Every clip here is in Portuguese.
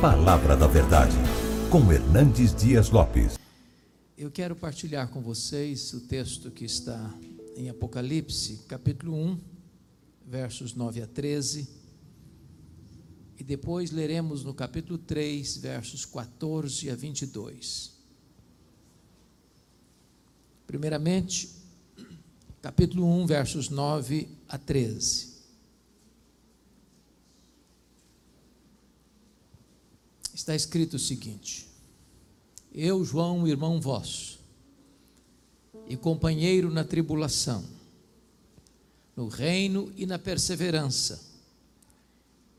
Palavra da Verdade, com Hernandes Dias Lopes. Eu quero partilhar com vocês o texto que está em Apocalipse, capítulo 1, versos 9 a 13. E depois leremos no capítulo 3, versos 14 a 22. Primeiramente, capítulo 1, versos 9 a 13. Está escrito o seguinte: Eu, João, irmão vosso, e companheiro na tribulação, no reino e na perseverança,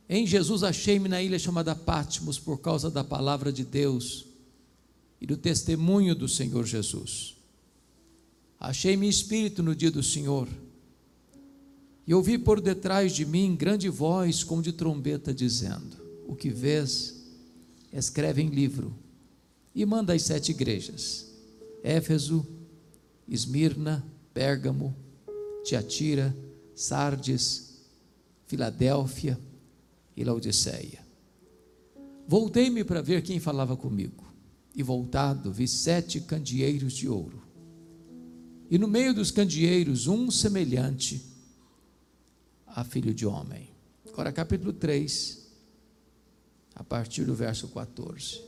em Jesus achei-me na ilha chamada Patmos por causa da palavra de Deus e do testemunho do Senhor Jesus. Achei-me espírito no dia do Senhor, e ouvi por detrás de mim grande voz como de trombeta dizendo: O que vês? Escreve em livro e manda às sete igrejas: Éfeso, Esmirna, Pérgamo, Tiatira, Sardes, Filadélfia e Laodiceia. Voltei-me para ver quem falava comigo, e voltado vi sete candeeiros de ouro. E no meio dos candeeiros, um semelhante a filho de homem. Agora, capítulo 3, a partir do verso 14.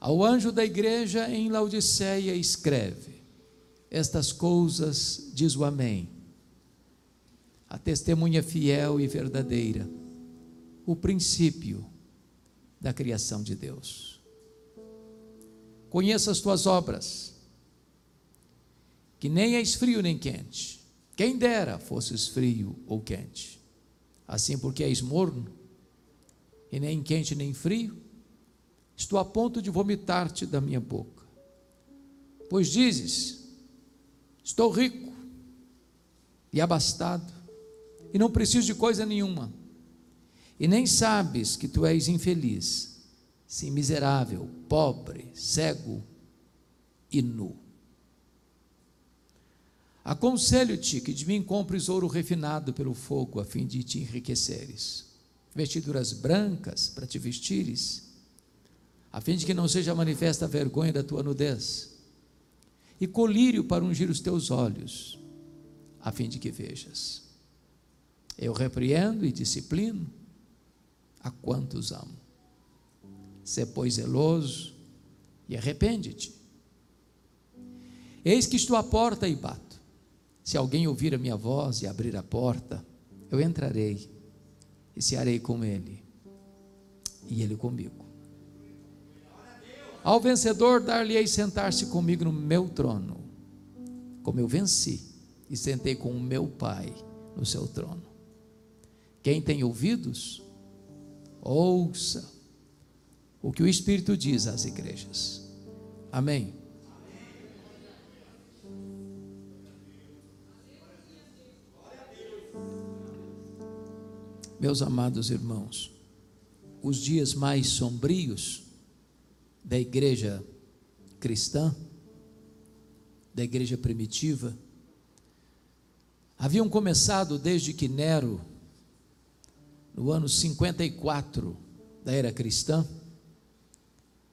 Ao anjo da igreja em Laodiceia escreve: Estas coisas diz o Amém, a testemunha fiel e verdadeira, o princípio da criação de Deus. Conheça as tuas obras, que nem és frio nem quente, quem dera fosses frio ou quente. Assim, porque és morno, e nem quente nem frio, estou a ponto de vomitar-te da minha boca. Pois dizes: Estou rico e abastado, e não preciso de coisa nenhuma, e nem sabes que tu és infeliz, sim, miserável, pobre, cego e nu. Aconselho-te que de mim compres ouro refinado pelo fogo, a fim de te enriqueceres vestiduras brancas para te vestires, a fim de que não seja manifesta a vergonha da tua nudez, e colírio para ungir os teus olhos, a fim de que vejas. Eu repreendo e disciplino a quantos amo. Sê, pois, zeloso e arrepende-te. Eis que estou à porta e bato. Se alguém ouvir a minha voz e abrir a porta, eu entrarei e cearei com ele, e ele comigo. Ao vencedor, dar-lhe-ei sentar-se comigo no meu trono, como eu venci e sentei com o meu Pai no seu trono. Quem tem ouvidos, ouça o que o Espírito diz às igrejas. Amém. Meus amados irmãos, os dias mais sombrios da igreja cristã, da igreja primitiva, haviam começado desde que Nero, no ano 54 da era cristã,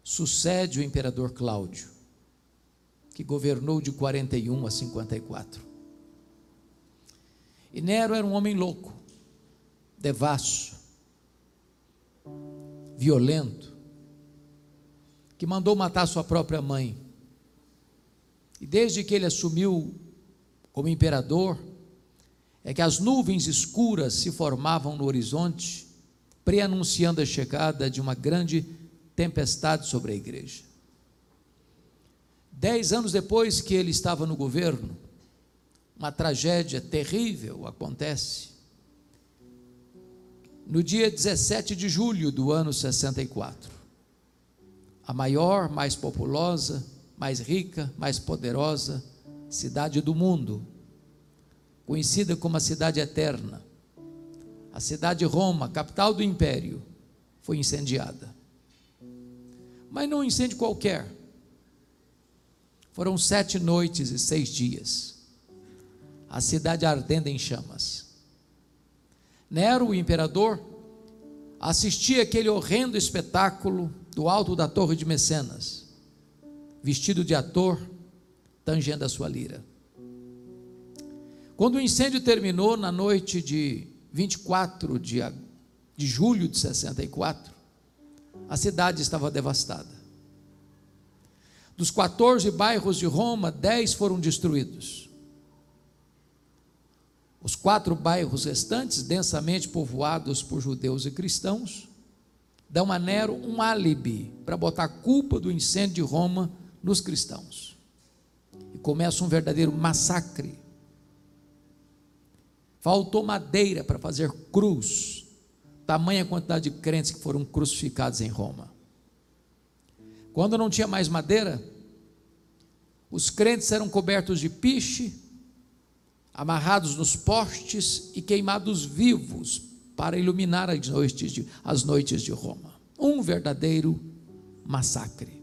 sucede o imperador Cláudio, que governou de 41 a 54. E Nero era um homem louco devasso, violento, que mandou matar sua própria mãe. E desde que ele assumiu como imperador, é que as nuvens escuras se formavam no horizonte, preanunciando a chegada de uma grande tempestade sobre a igreja. Dez anos depois que ele estava no governo, uma tragédia terrível acontece no dia 17 de julho do ano 64. A maior, mais populosa, mais rica, mais poderosa cidade do mundo, conhecida como a cidade eterna, a cidade de Roma, capital do império, foi incendiada. Mas não um incêndio qualquer. Foram sete noites e seis dias. A cidade ardendo em chamas. Nero, o imperador, assisti aquele horrendo espetáculo do alto da Torre de Mecenas, vestido de ator, tangendo a sua lira. Quando o incêndio terminou na noite de 24 de, de julho de 64, a cidade estava devastada. Dos 14 bairros de Roma, 10 foram destruídos. Os quatro bairros restantes, densamente povoados por judeus e cristãos, dão a Nero um álibi para botar a culpa do incêndio de Roma nos cristãos. E começa um verdadeiro massacre. Faltou madeira para fazer cruz, tamanha quantidade de crentes que foram crucificados em Roma. Quando não tinha mais madeira, os crentes eram cobertos de piche, amarrados nos postes e queimados vivos para iluminar as noites de, as noites de Roma. Um verdadeiro massacre.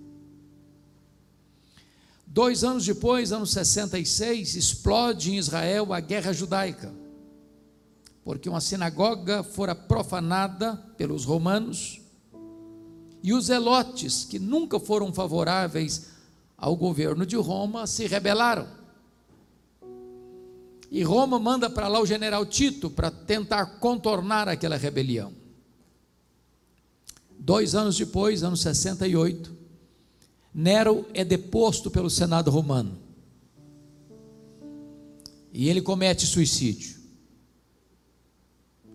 Dois anos depois, ano 66, explode em Israel a guerra judaica, porque uma sinagoga fora profanada pelos romanos e os zelotes, que nunca foram favoráveis ao governo de Roma, se rebelaram. E Roma manda para lá o general Tito para tentar contornar aquela rebelião. Dois anos depois, ano 68, Nero é deposto pelo Senado romano. E ele comete suicídio.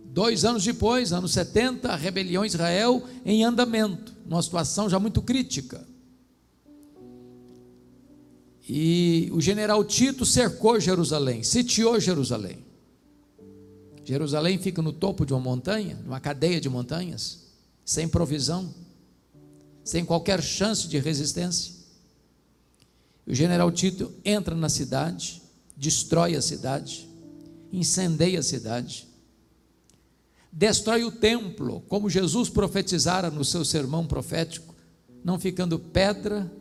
Dois anos depois, ano 70, a rebelião Israel em andamento, numa situação já muito crítica. E o general Tito cercou Jerusalém, sitiou Jerusalém. Jerusalém fica no topo de uma montanha, uma cadeia de montanhas, sem provisão, sem qualquer chance de resistência. O general Tito entra na cidade, destrói a cidade, incendeia a cidade, destrói o templo, como Jesus profetizara no seu sermão profético, não ficando pedra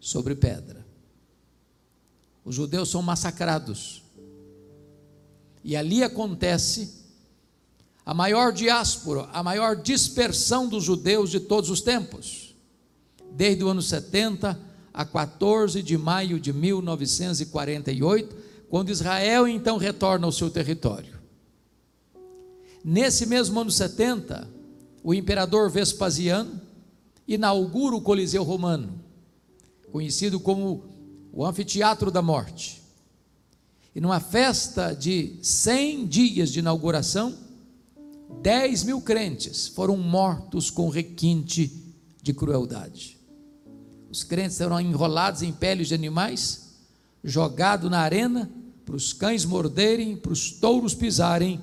sobre pedra os judeus são massacrados. E ali acontece a maior diáspora, a maior dispersão dos judeus de todos os tempos. Desde o ano 70 a 14 de maio de 1948, quando Israel então retorna ao seu território. Nesse mesmo ano 70, o imperador Vespasiano inaugura o Coliseu Romano, conhecido como o anfiteatro da morte. E numa festa de 100 dias de inauguração, 10 mil crentes foram mortos com requinte de crueldade. Os crentes eram enrolados em peles de animais, jogados na arena, para os cães morderem, para os touros pisarem,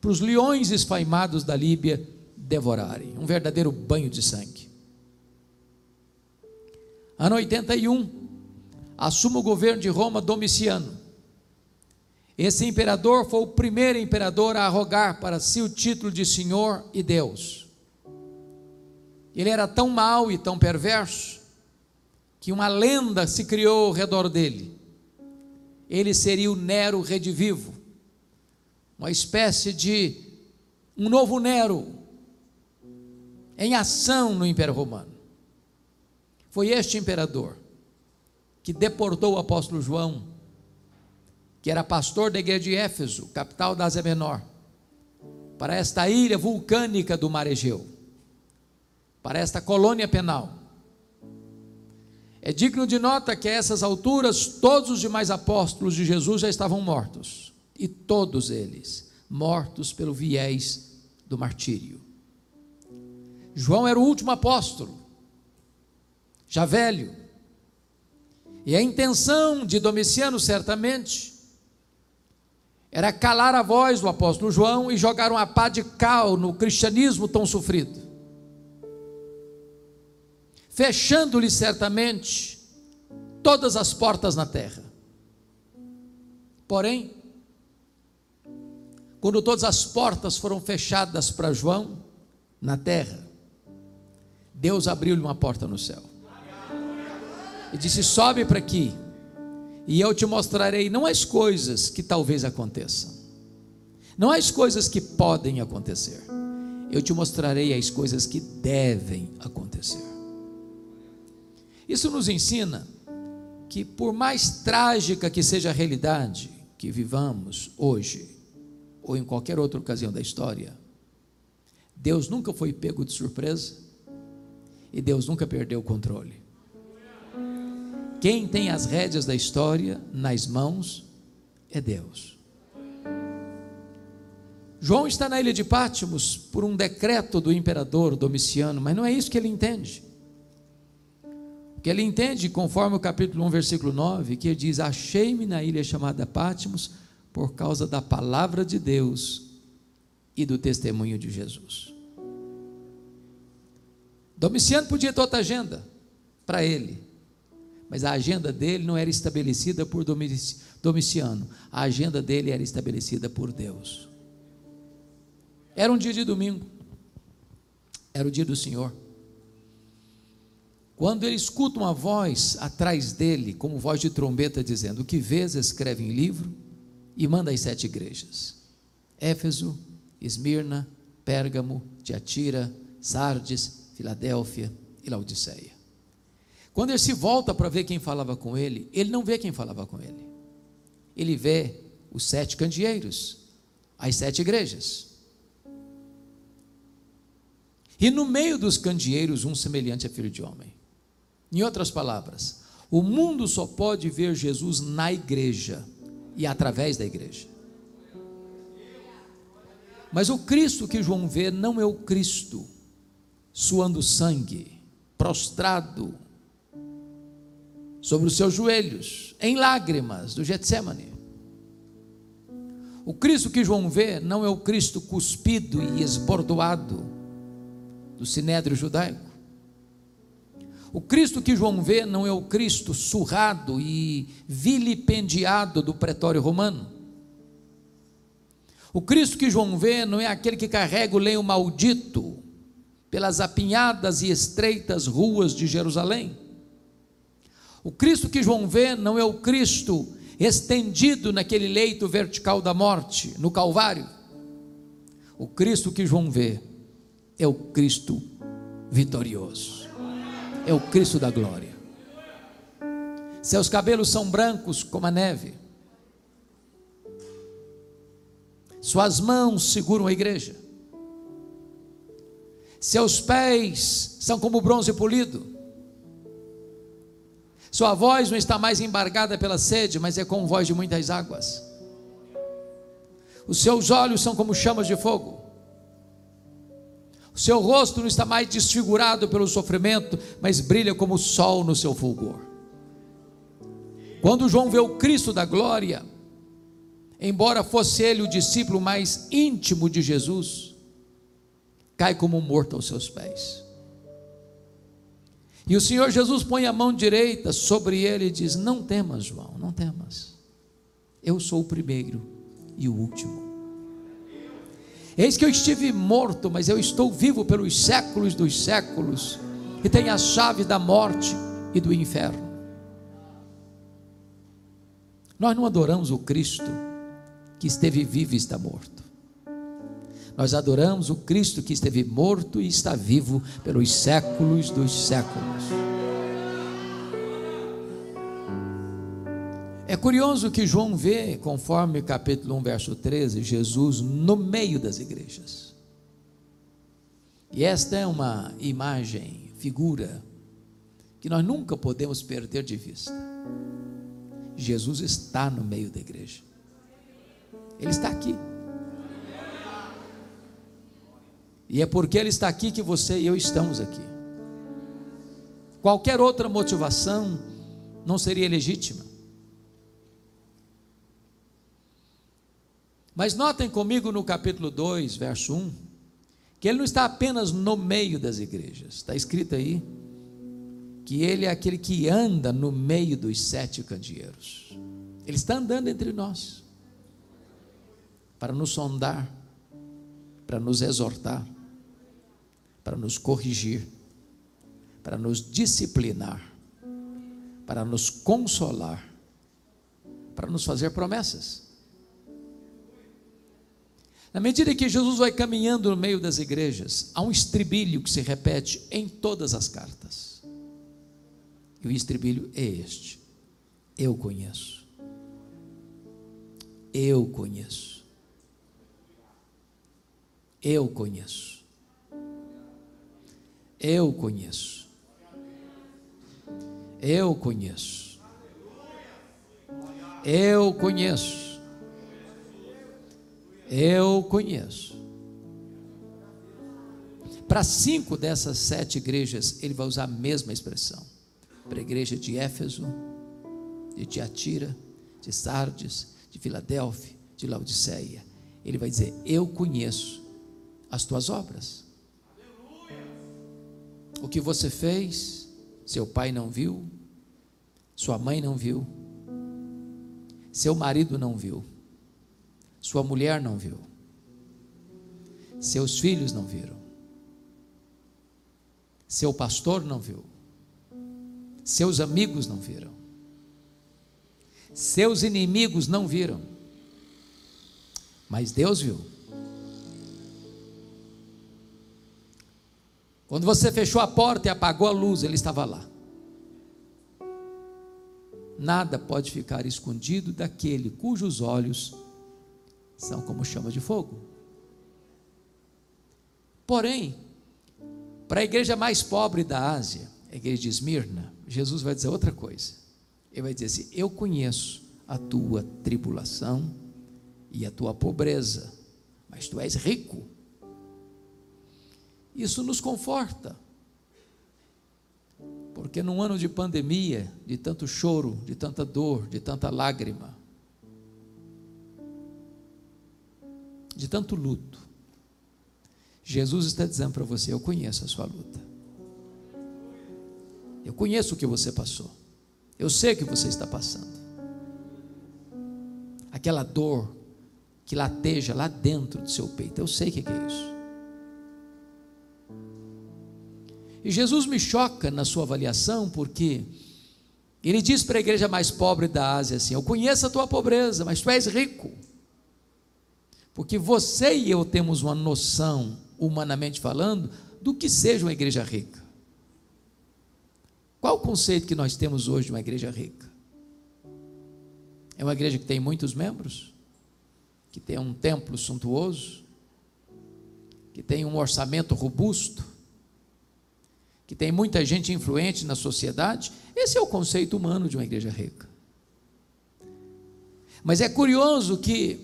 para os leões esfaimados da Líbia devorarem. Um verdadeiro banho de sangue. Ano 81, assume o governo de Roma Domiciano. Esse imperador foi o primeiro imperador a arrogar para si o título de Senhor e Deus. Ele era tão mau e tão perverso que uma lenda se criou ao redor dele. Ele seria o Nero redivivo, uma espécie de um novo Nero em ação no Império Romano. Foi este imperador que deportou o apóstolo João, que era pastor da igreja de Éfeso, capital da Ásia Menor, para esta ilha vulcânica do Mar Egeu, para esta colônia penal. É digno de nota que a essas alturas todos os demais apóstolos de Jesus já estavam mortos, e todos eles mortos pelo viés do martírio. João era o último apóstolo, já velho, e a intenção de Domiciano, certamente, era calar a voz do apóstolo João e jogar uma pá de cal no cristianismo tão sofrido, fechando-lhe certamente todas as portas na terra. Porém, quando todas as portas foram fechadas para João na terra, Deus abriu-lhe uma porta no céu e disse: Sobe para aqui, e eu te mostrarei não as coisas que talvez aconteçam, não as coisas que podem acontecer, eu te mostrarei as coisas que devem acontecer. Isso nos ensina que, por mais trágica que seja a realidade que vivamos hoje, ou em qualquer outra ocasião da história, Deus nunca foi pego de surpresa e Deus nunca perdeu o controle. Quem tem as rédeas da história nas mãos é Deus. João está na ilha de Pátimos por um decreto do imperador Domiciano, mas não é isso que ele entende. O que ele entende, conforme o capítulo 1, versículo 9, que ele diz: Achei-me na ilha chamada Pátimos por causa da palavra de Deus e do testemunho de Jesus. Domiciano podia ter outra agenda para ele, mas a agenda dele não era estabelecida por Domiciano, a agenda dele era estabelecida por Deus. Era um dia de domingo, era o dia do Senhor. Quando ele escuta uma voz atrás dele, como voz de trombeta, dizendo: O que vês, escreve em livro e manda às sete igrejas: Éfeso, Esmirna, Pérgamo, Tiatira, Sardes, Filadélfia e Laodiceia. Quando ele se volta para ver quem falava com ele, ele não vê quem falava com ele. Ele vê os sete candeeiros, as sete igrejas. E no meio dos candeeiros, um semelhante a filho de homem. Em outras palavras, o mundo só pode ver Jesus na igreja e através da igreja. Mas o Cristo que João vê não é o Cristo suando sangue, prostrado sobre os seus joelhos, em lágrimas do Getsemane. O Cristo que João vê não é o Cristo cuspido e esbordoado do sinédrio judaico. O Cristo que João vê não é o Cristo surrado e vilipendiado do pretório romano. O Cristo que João vê não é aquele que carrega o lenho maldito pelas apinhadas e estreitas ruas de Jerusalém. O Cristo que João vê não é o Cristo estendido naquele leito vertical da morte, no Calvário. O Cristo que João vê é o Cristo vitorioso, é o Cristo da glória. Seus cabelos são brancos como a neve, suas mãos seguram a igreja seus pés são como bronze polido. Sua voz não está mais embargada pela sede, mas é com voz de muitas águas. Os seus olhos são como chamas de fogo. O seu rosto não está mais desfigurado pelo sofrimento, mas brilha como o sol no seu fulgor. Quando João vê o Cristo da glória, embora fosse ele o discípulo mais íntimo de Jesus, cai como morto aos seus pés. E o Senhor Jesus põe a mão direita sobre ele e diz: Não temas, João, não temas. Eu sou o primeiro e o último. Eis que eu estive morto, mas eu estou vivo pelos séculos dos séculos, e tenho a chave da morte e do inferno. Nós não adoramos o Cristo que esteve vivo e está morto. Nós adoramos o Cristo que esteve morto e está vivo pelos séculos dos séculos. É curioso que João vê, conforme capítulo 1, verso 13, Jesus no meio das igrejas. E esta é uma imagem, figura, que nós nunca podemos perder de vista. Jesus está no meio da igreja. Ele está aqui. E é porque Ele está aqui que você e eu estamos aqui. Qualquer outra motivação não seria legítima. Mas notem comigo no capítulo 2, verso 1, que ele não está apenas no meio das igrejas, está escrito aí que ele é aquele que anda no meio dos sete candeeiros. Ele está andando entre nós para nos sondar, para nos exortar, para nos corrigir, para nos disciplinar, para nos consolar, para nos fazer promessas. Na medida que Jesus vai caminhando no meio das igrejas, há um estribilho que se repete em todas as cartas. E o estribilho é este: Eu conheço. Eu conheço. Eu conheço. Eu conheço. Eu conheço. Eu conheço. Eu conheço. Para cinco dessas sete igrejas, ele vai usar a mesma expressão. Para a igreja de Éfeso, de Tiatira, de Sardes, de Filadélfia, de Laodiceia. Ele vai dizer: Eu conheço as tuas obras. O que você fez, seu pai não viu, sua mãe não viu, seu marido não viu, sua mulher não viu, seus filhos não viram, seu pastor não viu, seus amigos não viram, seus inimigos não viram, mas Deus viu. Quando você fechou a porta e apagou a luz, ele estava lá. Nada pode ficar escondido daquele cujos olhos são como chama de fogo. Porém, para a igreja mais pobre da Ásia, a igreja de Esmirna, Jesus vai dizer outra coisa. Ele vai dizer assim: Eu conheço a tua tribulação e a tua pobreza, mas tu és rico. Isso nos conforta. Porque num ano de pandemia, de tanto choro, de tanta dor, de tanta lágrima, de tanto luto, Jesus está dizendo para você: Eu conheço a sua luta. Eu conheço o que você passou. Eu sei o que você está passando. Aquela dor que lateja lá dentro do seu peito. Eu sei o que é isso. E Jesus me choca na sua avaliação, porque ele diz para a igreja mais pobre da Ásia assim: Eu conheço a tua pobreza, mas tu és rico. Porque você e eu temos uma noção, humanamente falando, do que seja uma igreja rica. Qual o conceito que nós temos hoje de uma igreja rica? É uma igreja que tem muitos membros, que tem um templo suntuoso, que tem um orçamento robusto, que tem muita gente influente na sociedade, esse é o conceito humano de uma igreja rica. Mas é curioso que,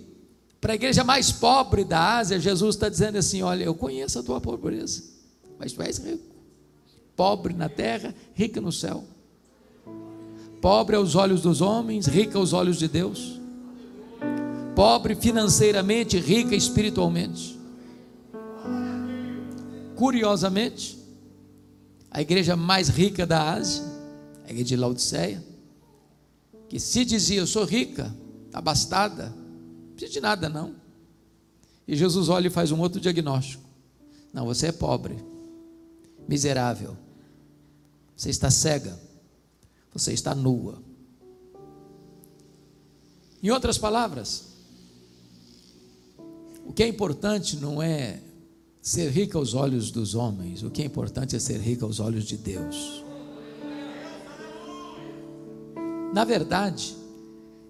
para a igreja mais pobre da Ásia, Jesus está dizendo assim: Olha, eu conheço a tua pobreza, mas tu és rico. Pobre na terra, rica no céu. Pobre aos olhos dos homens, rica aos olhos de Deus. Pobre financeiramente, rica espiritualmente. Curiosamente, a igreja mais rica da Ásia, a igreja de Laodiceia, que se dizia: Eu sou rica, abastada, não precisa de nada não. E Jesus olha e faz um outro diagnóstico: Não, você é pobre, miserável, você está cega, você está nua. Em outras palavras, o que é importante não é ser rica aos olhos dos homens, o que é importante é ser rica aos olhos de Deus. Na verdade,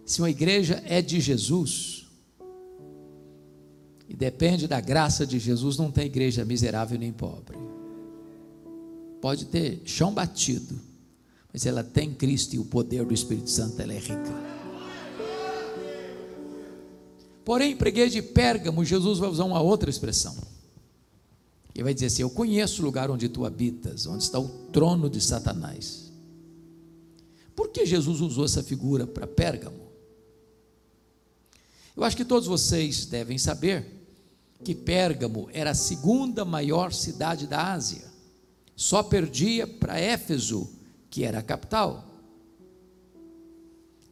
se uma igreja é de Jesus, e depende da graça de Jesus, não tem igreja miserável nem pobre. Pode ter chão batido, mas ela tem Cristo e o poder do Espírito Santo, ela é rica. Porém, igreja de Pérgamo, Jesus vai usar uma outra expressão. Ele vai dizer assim: Eu conheço o lugar onde tu habitas, onde está o trono de Satanás. Por que Jesus usou essa figura para Pérgamo? Eu acho que todos vocês devem saber que Pérgamo era a segunda maior cidade da Ásia, só perdia para Éfeso, que era a capital.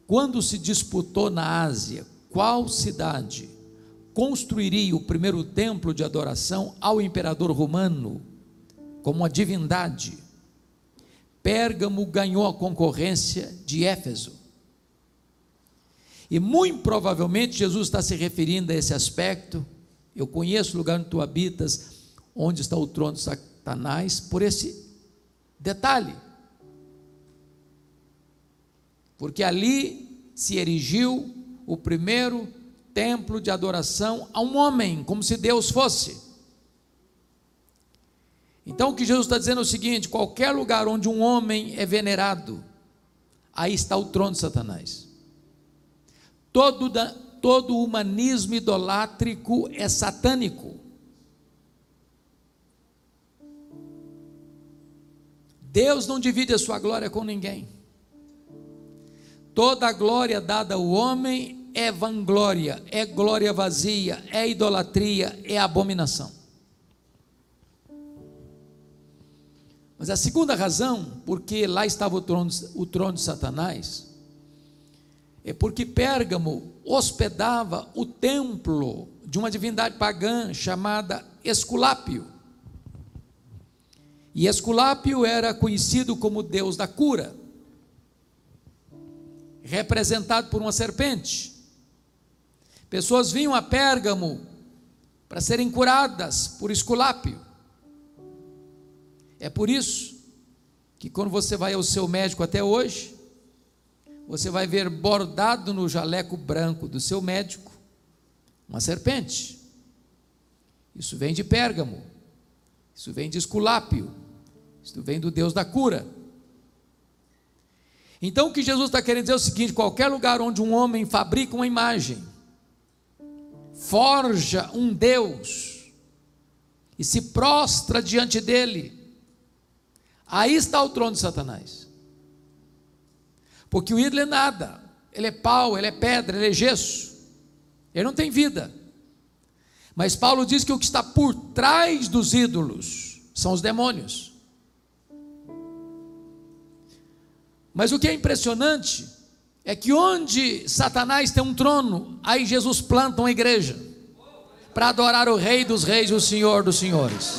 Quando se disputou na Ásia qual cidade construiria o primeiro templo de adoração ao imperador romano, como uma divindade. Pérgamo ganhou a concorrência de Éfeso. E muito provavelmente Jesus está se referindo a esse aspecto Eu conheço o lugar onde tu habitas, onde está o trono de Satanás, por esse detalhe. Porque ali se erigiu o primeiro templo de adoração a um homem, como se Deus fosse. Então o que Jesus está dizendo é o seguinte: qualquer lugar onde um homem é venerado, aí está o trono de Satanás. Todo, todo humanismo idolátrico é satânico. Deus não divide a sua glória com ninguém. Toda a glória dada ao homem é vanglória, é glória vazia, é idolatria, é abominação. Mas a segunda razão, porque lá estava o trono, o trono de Satanás, é porque Pérgamo hospedava o templo de uma divindade pagã chamada Esculápio. E Esculápio era conhecido como deus da cura, representado por uma serpente. Pessoas vinham a Pérgamo para serem curadas por Esculápio. É por isso que quando você vai ao seu médico até hoje, você vai ver bordado no jaleco branco do seu médico uma serpente. Isso vem de Pérgamo. Isso vem de Esculápio. Isso vem do Deus da cura. Então o que Jesus está querendo dizer é o seguinte: qualquer lugar onde um homem fabrica uma imagem, forja um Deus e se prostra diante dele, aí está o trono de Satanás. Porque o ídolo é nada, ele é pau, ele é pedra, ele é gesso, ele não tem vida. Mas Paulo diz que o que está por trás dos ídolos são os demônios. Mas o que é impressionante é que onde Satanás tem um trono, aí Jesus planta uma igreja para adorar o Rei dos Reis, o Senhor dos Senhores.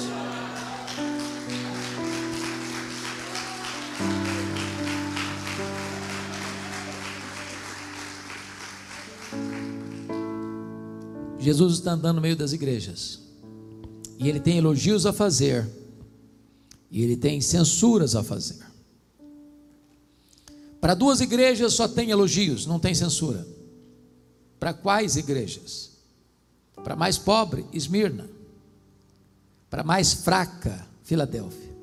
Jesus está andando no meio das igrejas. E ele tem elogios a fazer. E ele tem censuras a fazer. Para duas igrejas só tem elogios, não tem censura. Para quais igrejas? Para mais pobre, Esmirna. Para mais fraca, Filadélfia.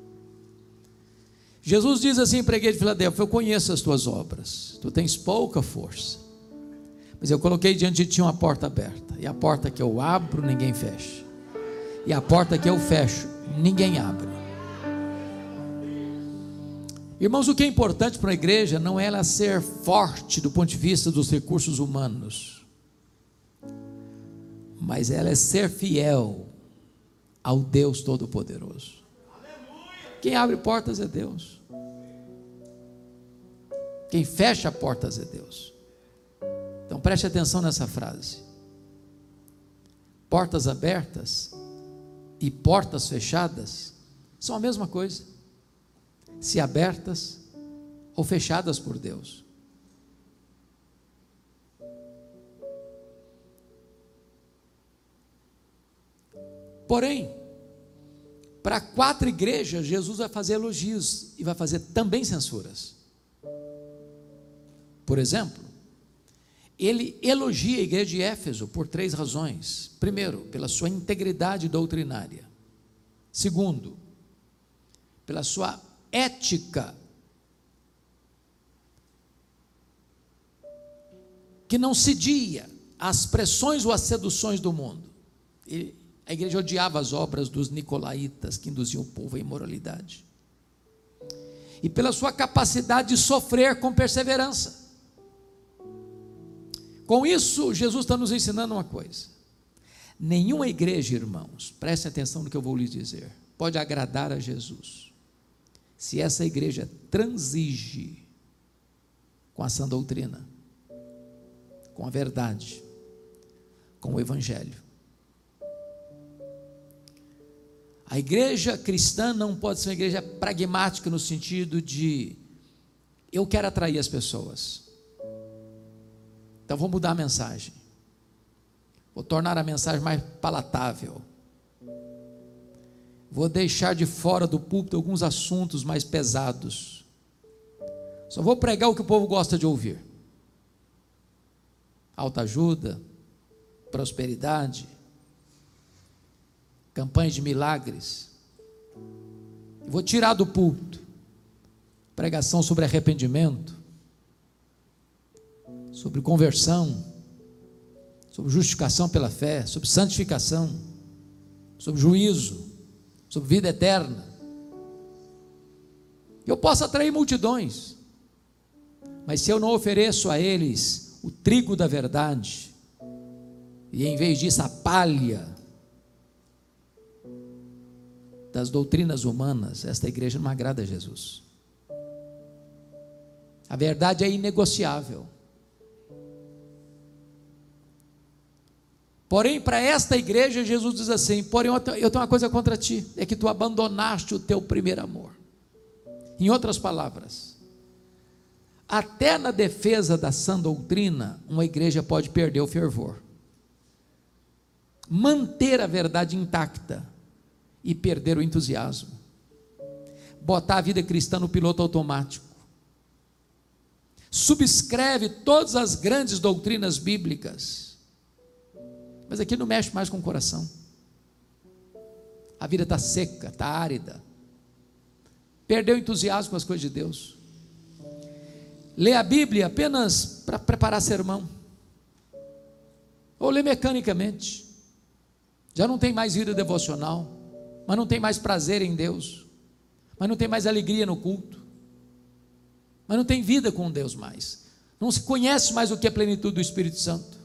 Jesus diz assim para a igreja de Filadélfia: Eu conheço as tuas obras, tu tens pouca força mas eu coloquei diante de ti uma porta aberta. E a porta que eu abro, ninguém fecha. E a porta que eu fecho, ninguém abre. Irmãos, o que é importante para a igreja não é ela ser forte do ponto de vista dos recursos humanos, mas ela é ser fiel ao Deus Todo-Poderoso. Quem abre portas é Deus. Quem fecha portas é Deus. Então preste atenção nessa frase. Portas abertas e portas fechadas são a mesma coisa. Se abertas ou fechadas por Deus. Porém, para quatro igrejas, Jesus vai fazer elogios e vai fazer também censuras. Por exemplo, ele elogia a igreja de Éfeso por três razões. Primeiro, pela sua integridade doutrinária. Segundo, pela sua ética, que não cedia às pressões ou às seduções do mundo. E a igreja odiava as obras dos nicolaítas que induziam o povo à imoralidade. E pela sua capacidade de sofrer com perseverança. Com isso, Jesus está nos ensinando uma coisa. Nenhuma igreja, irmãos, prestem atenção no que eu vou lhes dizer, pode agradar a Jesus, se essa igreja transige com a sã doutrina, com a verdade, com o Evangelho. A igreja cristã não pode ser uma igreja pragmática no sentido de eu quero atrair as pessoas. Então vou mudar a mensagem. Vou tornar a mensagem mais palatável. Vou deixar de fora do púlpito alguns assuntos mais pesados. Só vou pregar o que o povo gosta de ouvir. Alta ajuda, prosperidade, campanhas de milagres. Vou tirar do púlpito pregação sobre arrependimento, sobre conversão, sobre justificação pela fé, sobre santificação, sobre juízo, sobre vida eterna. Eu posso atrair multidões, mas se eu não ofereço a eles o trigo da verdade, e em vez disso a palha das doutrinas humanas, esta igreja não agrada a Jesus. A verdade é inegociável. Porém, para esta igreja, Jesus diz assim: Porém, eu tenho uma coisa contra ti, é que tu abandonaste o teu primeiro amor. Em outras palavras, até na defesa da sã doutrina, uma igreja pode perder o fervor. Manter a verdade intacta e perder o entusiasmo. Botar a vida cristã no piloto automático. Subscreve todas as grandes doutrinas bíblicas mas aqui não mexe mais com o coração. A vida está seca, está árida. Perdeu o entusiasmo com as coisas de Deus. Lê a Bíblia apenas para preparar sermão. Ou lê mecanicamente. Já não tem mais vida devocional. Mas não tem mais prazer em Deus. Mas não tem mais alegria no culto. Mas não tem vida com Deus mais. Não se conhece mais o que é plenitude do Espírito Santo.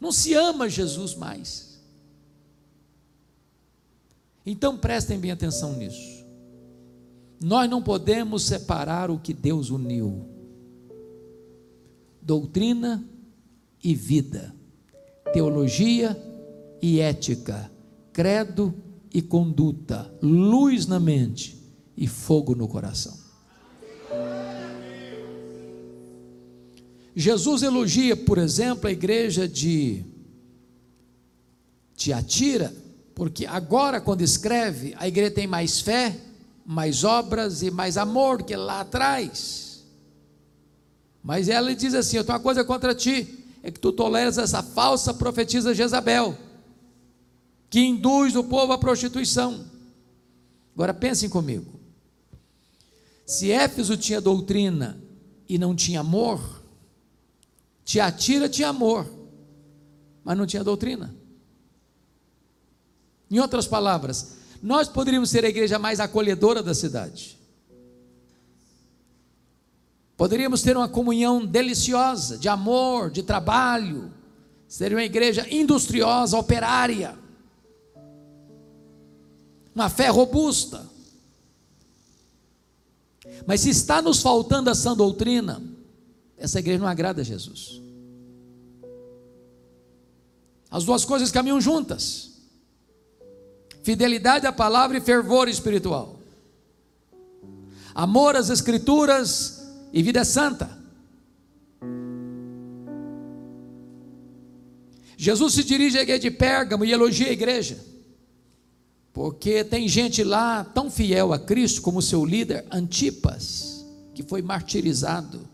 Não se ama Jesus mais. Então prestem bem atenção nisso. Nós não podemos separar o que Deus uniu: doutrina e vida, teologia e ética, credo e conduta, luz na mente e fogo no coração. Jesus elogia, por exemplo, a igreja de Tiatira, porque agora, quando escreve, a igreja tem mais fé, mais obras e mais amor que lá atrás. Mas ela diz assim: Eu tenho uma coisa contra ti, é que tu toleras essa falsa profetisa Jezabel, que induz o povo à prostituição. Agora pensem comigo: se Éfeso tinha doutrina e não tinha amor, Tiatira tinha amor, mas não tinha doutrina. Em outras palavras, nós poderíamos ser a igreja mais acolhedora da cidade. Poderíamos ter uma comunhão deliciosa, de amor, de trabalho. Seria uma igreja industriosa, operária. Uma fé robusta. Mas se está nos faltando essa doutrina, essa igreja não agrada a Jesus. As duas coisas caminham juntas: fidelidade à palavra e fervor espiritual, amor às Escrituras e vida santa. Jesus se dirige à igreja de Pérgamo e elogia a igreja, porque tem gente lá tão fiel a Cristo como seu líder Antipas, que foi martirizado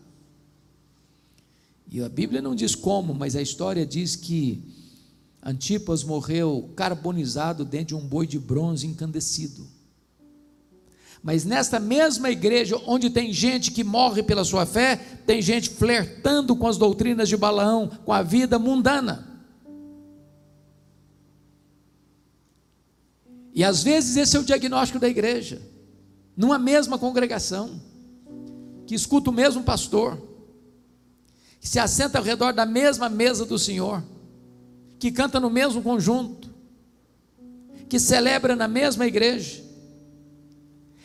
e a Bíblia não diz como, mas a história diz que Antipas morreu carbonizado dentro de um boi de bronze incandescido. Mas nesta mesma igreja, onde tem gente que morre pela sua fé, tem gente flertando com as doutrinas de Balaão, com a vida mundana. E às vezes esse é o diagnóstico da igreja, numa mesma congregação, que escuta o mesmo pastor que se assenta ao redor da mesma mesa do Senhor, que canta no mesmo conjunto, que celebra na mesma igreja,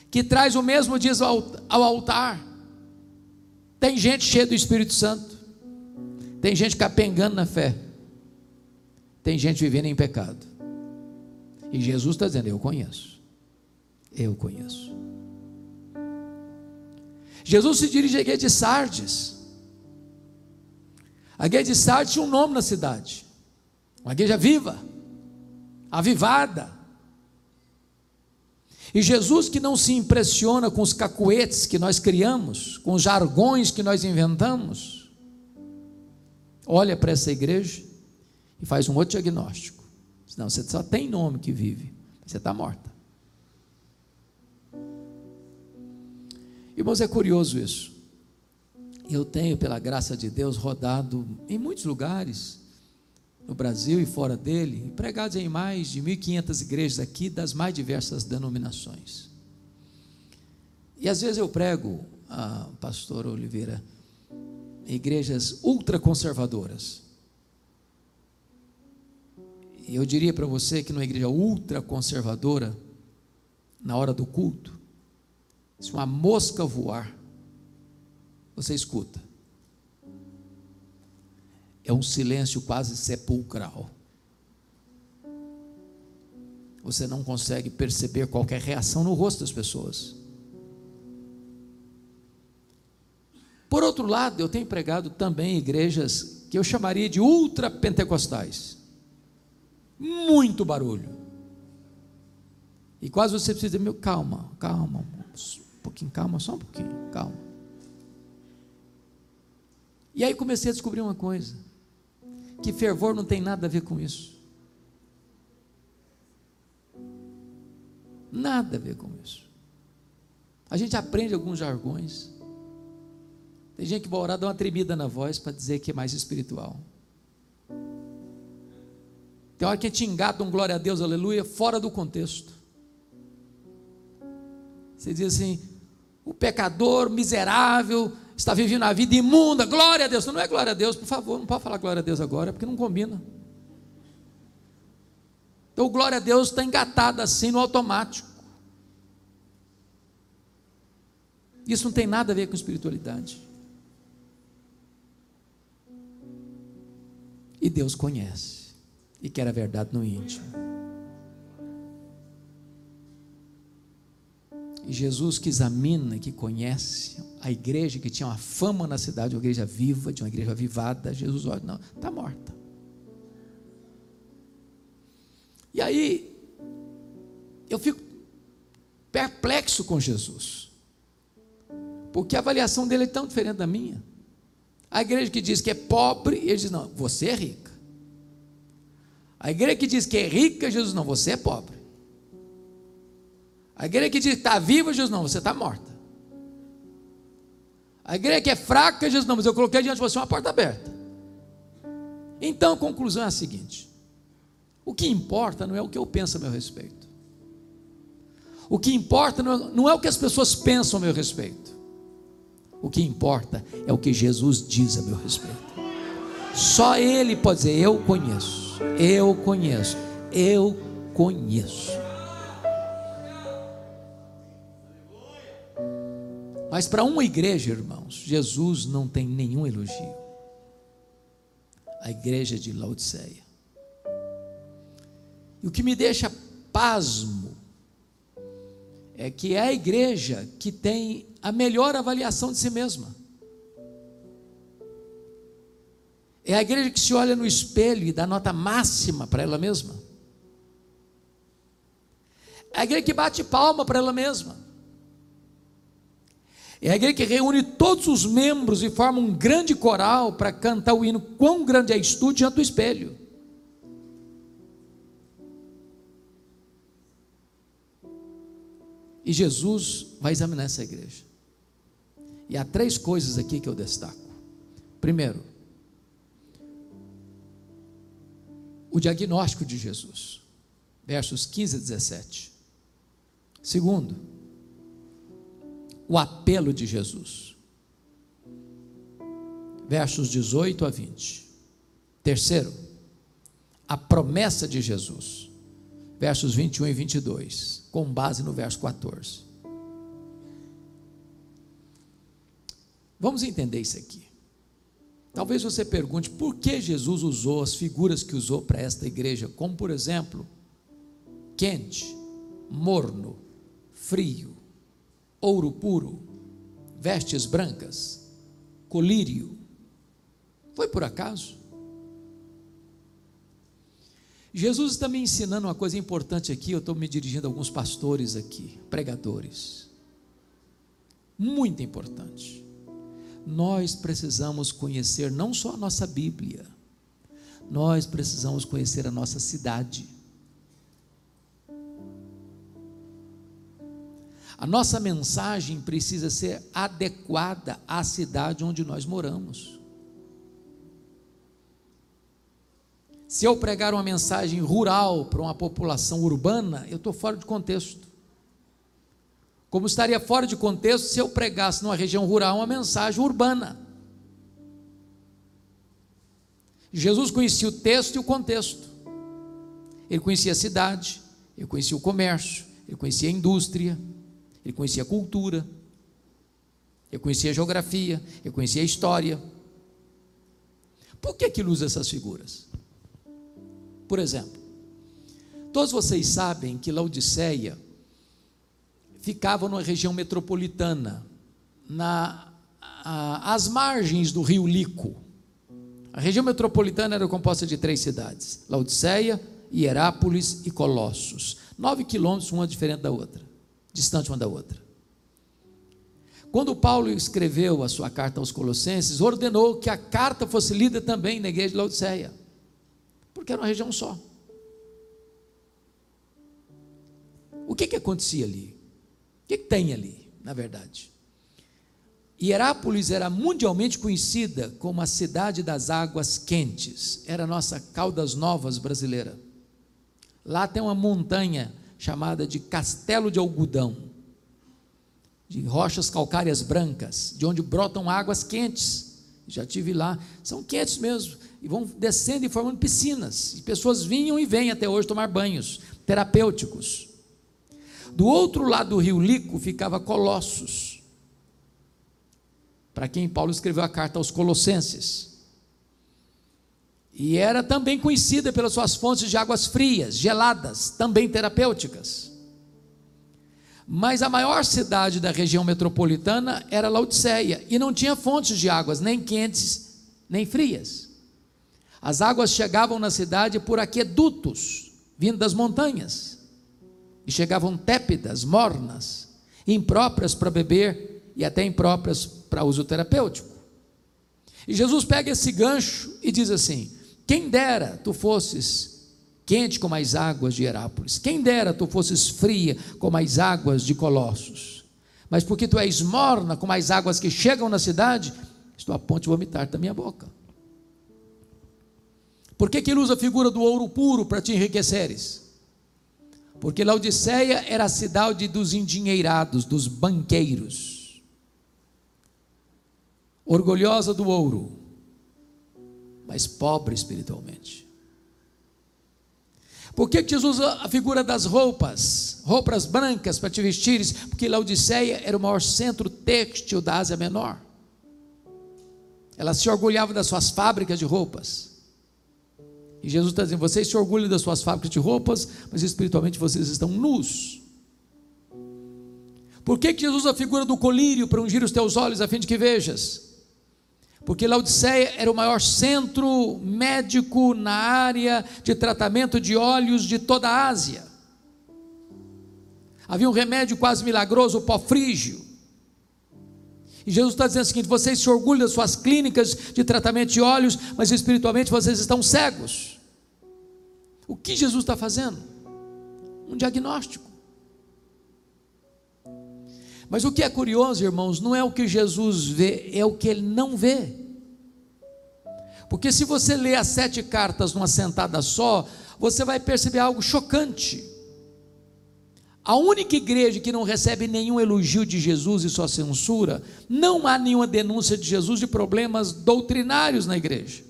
que traz o mesmo dízimo ao altar. Tem gente cheia do Espírito Santo, tem gente capengando na fé, tem gente vivendo em pecado. E Jesus está dizendo: Eu conheço, eu conheço. Jesus se dirige igreja de Sardes. A guerra de Sardes tinha um nome na cidade. Uma igreja viva, avivada. E Jesus que não se impressiona com os cacuetes que nós criamos, com os jargões que nós inventamos, olha para essa igreja e faz um outro diagnóstico. Não, você só tem nome que vive, você está morta. Irmãos, é curioso isso. Eu tenho, pela graça de Deus, rodado em muitos lugares, no Brasil e fora dele, pregado em mais de 1.500 igrejas aqui, das mais diversas denominações. E às vezes eu prego, pastor Oliveira, igrejas ultraconservadoras. E eu diria para você que numa igreja ultraconservadora, na hora do culto, se uma mosca voar, você escuta. É um silêncio quase sepulcral. Você não consegue perceber qualquer reação no rosto das pessoas. Por outro lado, eu tenho pregado também igrejas que eu chamaria de ultra-pentecostais. Muito barulho. E quase você precisa dizer, meu, calma, calma, um pouquinho, calma, só um pouquinho, calma. E aí comecei a descobrir uma coisa: que fervor não tem nada a ver com isso. Nada a ver com isso. A gente aprende alguns jargões. Tem gente que vai orar, dá uma tremida na voz para dizer que é mais espiritual. Tem hora que te engata um glória a Deus, aleluia, fora do contexto. Você diz assim: o pecador miserável está vivendo a vida imunda, glória a Deus. Não é glória a Deus, por favor, não pode falar glória a Deus agora, porque não combina. Então, glória a Deus está engatado assim no automático. Isso não tem nada a ver com espiritualidade. E Deus conhece e quer a verdade no íntimo. Jesus que examina, que conhece a igreja que tinha uma fama na cidade, uma igreja viva, de uma igreja avivada, Jesus olha, não, está morta. E aí, eu fico perplexo com Jesus, porque a avaliação dele é tão diferente da minha. A igreja que diz que é pobre, ele diz: não, você é rica. A igreja que diz que é rica, Jesus, não, você é pobre. A igreja que diz está viva, Jesus, não, você está morta. A igreja que é fraca, Jesus, não, mas eu coloquei diante de você uma porta aberta. Então a conclusão é a seguinte: o que importa não é o que eu penso a meu respeito. O que importa não é, não é o que as pessoas pensam a meu respeito. O que importa é o que Jesus diz a meu respeito. Só Ele pode dizer: Eu conheço, eu conheço, eu conheço. Mas para uma igreja, irmãos, Jesus não tem nenhum elogio. A igreja de Laodiceia. E o que me deixa pasmo é que é a igreja que tem a melhor avaliação de si mesma. É a igreja que se olha no espelho e dá nota máxima para ela mesma. É a igreja que bate palma para ela mesma. É a igreja que reúne todos os membros e forma um grande coral para cantar o hino. Quão grande é a diante do espelho. E Jesus vai examinar essa igreja. E há três coisas aqui que eu destaco. Primeiro, o diagnóstico de Jesus, versos 15 a 17. Segundo, o apelo de Jesus. Versos 18 a 20. Terceiro, a promessa de Jesus. Versos 21 e 22, com base no verso 14. Vamos entender isso aqui. Talvez você pergunte por que Jesus usou as figuras que usou para esta igreja, como por exemplo, quente, morno, frio, ouro puro, vestes brancas, colírio. Foi por acaso? Jesus está me ensinando uma coisa importante aqui. Eu estou me dirigindo a alguns pastores aqui, pregadores. Muito importante. Nós precisamos conhecer não só a nossa Bíblia, nós precisamos conhecer a nossa cidade. A nossa mensagem precisa ser adequada à cidade onde nós moramos. Se eu pregar uma mensagem rural para uma população urbana, eu estou fora de contexto. Como estaria fora de contexto se eu pregasse numa região rural uma mensagem urbana. Jesus conhecia o texto e o contexto. Ele conhecia a cidade, ele conhecia o comércio, ele conhecia a indústria, ele conhecia a cultura, ele conhecia a geografia, ele conhecia a história. Por que, que ele usa essas figuras? Por exemplo, todos vocês sabem que Laodiceia ficava numa região metropolitana, na, a, às margens do rio Lico. A região metropolitana era composta de três cidades: Laodiceia, Hierápolis e Colossos. Nove quilômetros, uma diferente da outra distante uma da outra. Quando Paulo escreveu a sua carta aos Colossenses, ordenou que a carta fosse lida também na igreja de Laodiceia, porque era uma região só. O que, que acontecia ali? O que, que tem ali, na verdade? Hierápolis era mundialmente conhecida como a cidade das águas quentes, era a nossa Caldas Novas brasileira. Lá tem uma montanha chamada de Castelo de Algodão, de rochas calcárias brancas, de onde brotam águas quentes. Já tive lá, são quentes mesmo, e vão descendo e formando piscinas. E pessoas vinham e vêm até hoje tomar banhos terapêuticos. Do outro lado do rio Lico ficava Colossos, para quem Paulo escreveu a carta aos Colossenses. E era também conhecida pelas suas fontes de águas frias, geladas, também terapêuticas. Mas a maior cidade da região metropolitana era Laodiceia e não tinha fontes de águas, nem quentes, nem frias. As águas chegavam na cidade por aquedutos, vindo das montanhas, e chegavam tépidas, mornas, impróprias para beber e até impróprias para uso terapêutico. E Jesus pega esse gancho e diz assim: quem dera tu fosses quente como as águas de Herápolis, quem dera tu fosses fria como as águas de Colossos, mas porque tu és morna como as águas que chegam na cidade, estou a ponto de vomitar da minha boca. Por que, que ele usa a figura do ouro puro para te enriqueceres? Porque Laodiceia era a cidade dos endinheirados, dos banqueiros, orgulhosa do ouro, mas pobre espiritualmente. Por que Jesus usa a figura das roupas, roupas brancas para te vestires? Porque Laodiceia era o maior centro têxtil da Ásia Menor. Ela se orgulhava das suas fábricas de roupas. E Jesus está dizendo: vocês se orgulham das suas fábricas de roupas, mas espiritualmente vocês estão nus. Por que, que Jesus usa a figura do colírio para ungir os teus olhos a fim de que vejas? Porque Laodiceia era o maior centro médico na área de tratamento de óleos de toda a Ásia. Havia um remédio quase milagroso, o pó frígio. E Jesus está dizendo o seguinte: vocês se orgulham das suas clínicas de tratamento de óleos, mas espiritualmente vocês estão cegos. O que Jesus está fazendo? Um diagnóstico. Mas o que é curioso, irmãos, não é o que Jesus vê, é o que ele não vê. Porque se você ler as sete cartas numa sentada só, você vai perceber algo chocante. A única igreja que não recebe nenhum elogio de Jesus e só censura, não há nenhuma denúncia de Jesus de problemas doutrinários na igreja.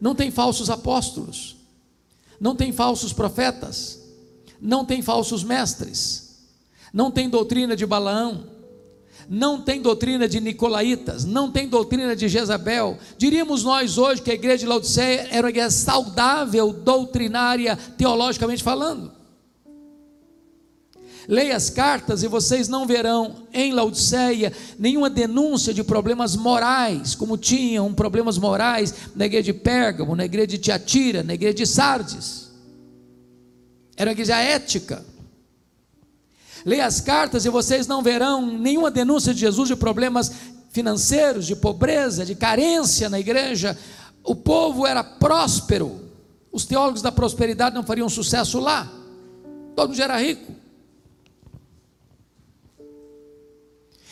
Não tem falsos apóstolos, não tem falsos profetas, não tem falsos mestres não tem doutrina de Balaão, não tem doutrina de Nicolaítas, não tem doutrina de Jezabel. Diríamos nós hoje que a igreja de Laodiceia era uma igreja saudável, doutrinária, teologicamente falando. Leia as cartas e vocês não verão em Laodiceia nenhuma denúncia de problemas morais, como tinham problemas morais na igreja de Pérgamo, na igreja de Tiatira, na igreja de Sardes. Era uma igreja ética. Leia as cartas e vocês não verão nenhuma denúncia de Jesus de problemas financeiros, de pobreza, de carência na igreja. O povo era próspero. Os teólogos da prosperidade não fariam sucesso lá. Todo mundo era rico.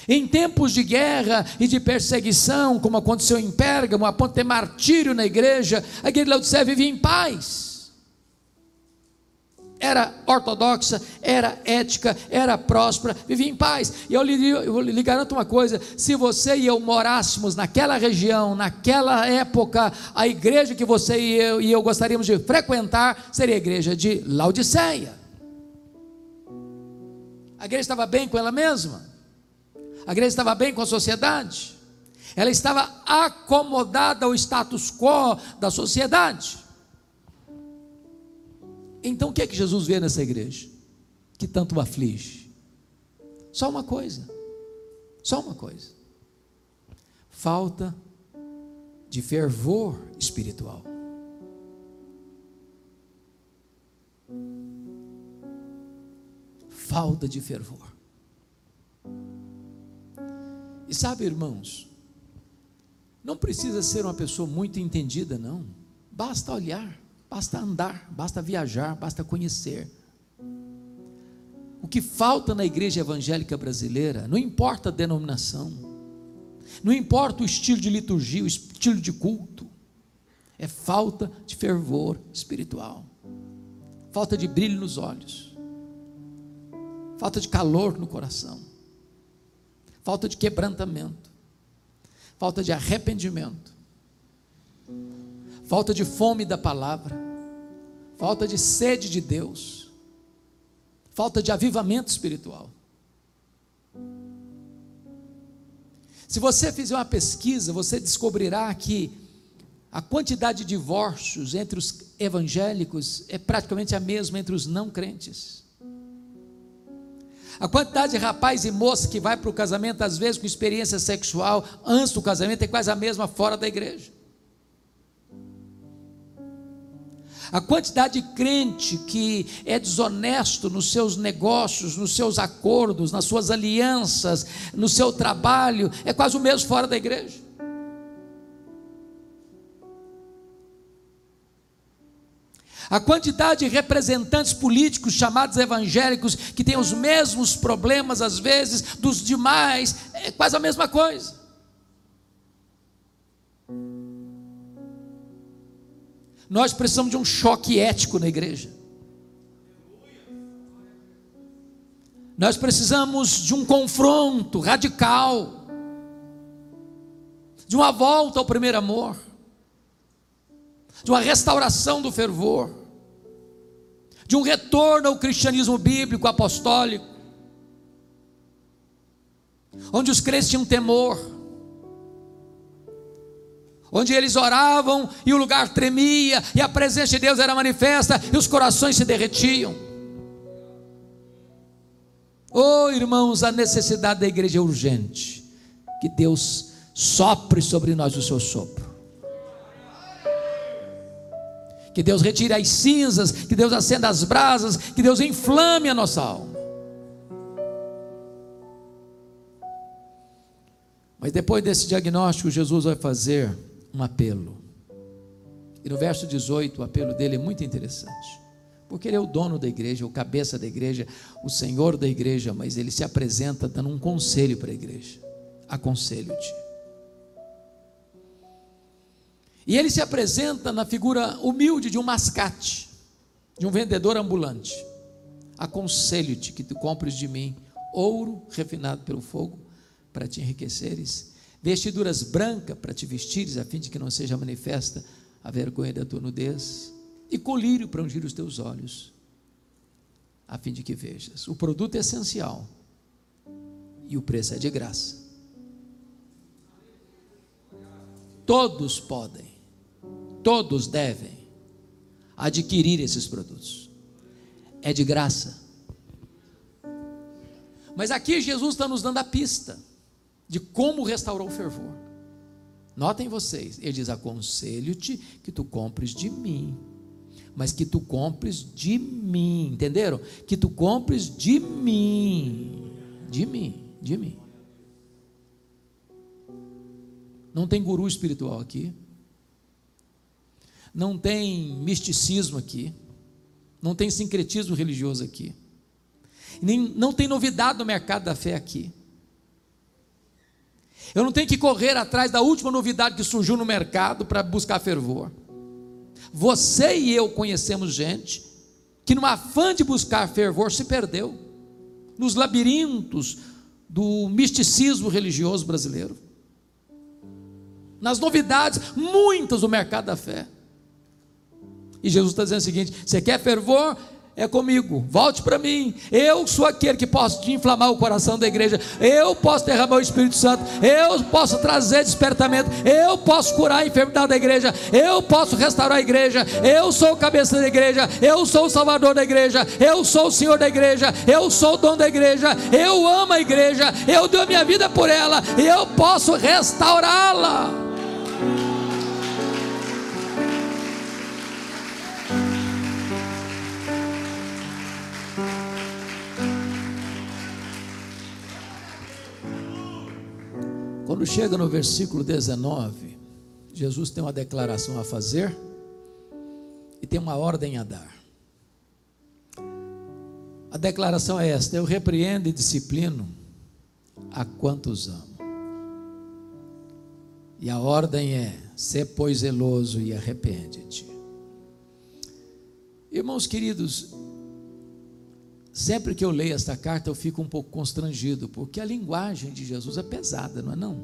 Em tempos de guerra e de perseguição, como aconteceu em Pérgamo, a ponto de ter martírio na igreja, a igreja de Laodicea vivia em paz. Era ortodoxa, era ética, era próspera, vivia em paz. E eu lhe, eu lhe garanto uma coisa: se você e eu morássemos naquela região, naquela época, a igreja que você e eu, e eu gostaríamos de frequentar seria a igreja de Laodiceia. A igreja estava bem com ela mesma? A igreja estava bem com a sociedade? Ela estava acomodada ao status quo da sociedade. Então o que é que Jesus vê nessa igreja? Que tanto o aflige? Só uma coisa. Só uma coisa. Falta de fervor espiritual. Falta de fervor. E sabe, irmãos, não precisa ser uma pessoa muito entendida, não. Basta olhar, basta andar, basta viajar, basta conhecer. O que falta na igreja evangélica brasileira, não importa a denominação, não importa o estilo de liturgia, o estilo de culto, é falta de fervor espiritual, falta de brilho nos olhos, falta de calor no coração. Falta de quebrantamento, falta de arrependimento, falta de fome da palavra, falta de sede de Deus, falta de avivamento espiritual. Se você fizer uma pesquisa, você descobrirá que a quantidade de divórcios entre os evangélicos é praticamente a mesma entre os não crentes. A quantidade de rapaz e moça que vai para o casamento, às vezes com experiência sexual, antes do casamento, é quase a mesma fora da igreja. A quantidade de crente que é desonesto nos seus negócios, nos seus acordos, nas suas alianças, no seu trabalho, é quase o mesmo fora da igreja. A quantidade de representantes políticos chamados evangélicos que têm os mesmos problemas, às vezes, dos demais, é quase a mesma coisa. Nós precisamos de um choque ético na igreja. Nós precisamos de um confronto radical, de uma volta ao primeiro amor, de uma restauração do fervor de um retorno ao cristianismo bíblico apostólico, onde os crentes tinham temor, onde eles oravam e o lugar tremia, e a presença de Deus era manifesta e os corações se derretiam. Oh, irmãos, a necessidade da igreja é urgente. Que Deus sopre sobre nós o seu sopro. Que Deus retire as cinzas, que Deus acenda as brasas, que Deus inflame a nossa alma. Mas depois desse diagnóstico, Jesus vai fazer um apelo. E no verso 18, o apelo dele é muito interessante. Porque ele é o dono da igreja, o cabeça da igreja, o senhor da igreja, mas ele se apresenta dando um conselho para a igreja. Aconselho-te. E ele se apresenta na figura humilde de um mascate, de um vendedor ambulante. Aconselho-te que tu compres de mim ouro refinado pelo fogo para te enriqueceres, vestiduras brancas para te vestires, a fim de que não seja manifesta a vergonha da tua nudez, e colírio para ungir os teus olhos, a fim de que vejas. O produto é essencial e o preço é de graça. Todos podem Todos devem adquirir esses produtos. É de graça. Mas aqui Jesus está nos dando a pista de como restaurar o fervor. Notem vocês, ele diz: aconselho-te que tu compres de mim, mas que tu compres de mim, entenderam? Que tu compres de mim, de mim, de mim. Não tem guru espiritual aqui, não tem misticismo aqui, não tem sincretismo religioso aqui, nem, não tem novidade no mercado da fé aqui. Eu não tenho que correr atrás da última novidade que surgiu no mercado para buscar fervor. Você e eu conhecemos gente que, numa afã de buscar fervor, se perdeu nos labirintos do misticismo religioso brasileiro, nas novidades, muitas do mercado da fé. E Jesus está dizendo o seguinte: você quer fervor? É comigo, volte para mim. Eu sou aquele que posso te inflamar o coração da igreja. Eu posso derramar o Espírito Santo. Eu posso trazer despertamento. Eu posso curar a enfermidade da igreja. Eu posso restaurar a igreja. Eu sou o cabeça da igreja. Eu sou o salvador da igreja. Eu sou o Senhor da igreja. Eu sou o dono da igreja. Eu amo a igreja. Eu dou minha vida por ela. E eu posso restaurá-la. Quando chega no versículo 19, Jesus tem uma declaração a fazer e tem uma ordem a dar. A declaração é esta: Eu repreendo e disciplino a quantos amo. E a ordem é: Sê, pois, zeloso e arrepende-te. Irmãos queridos, Sempre que eu leio esta carta, eu fico um pouco constrangido, porque a linguagem de Jesus é pesada, não é não?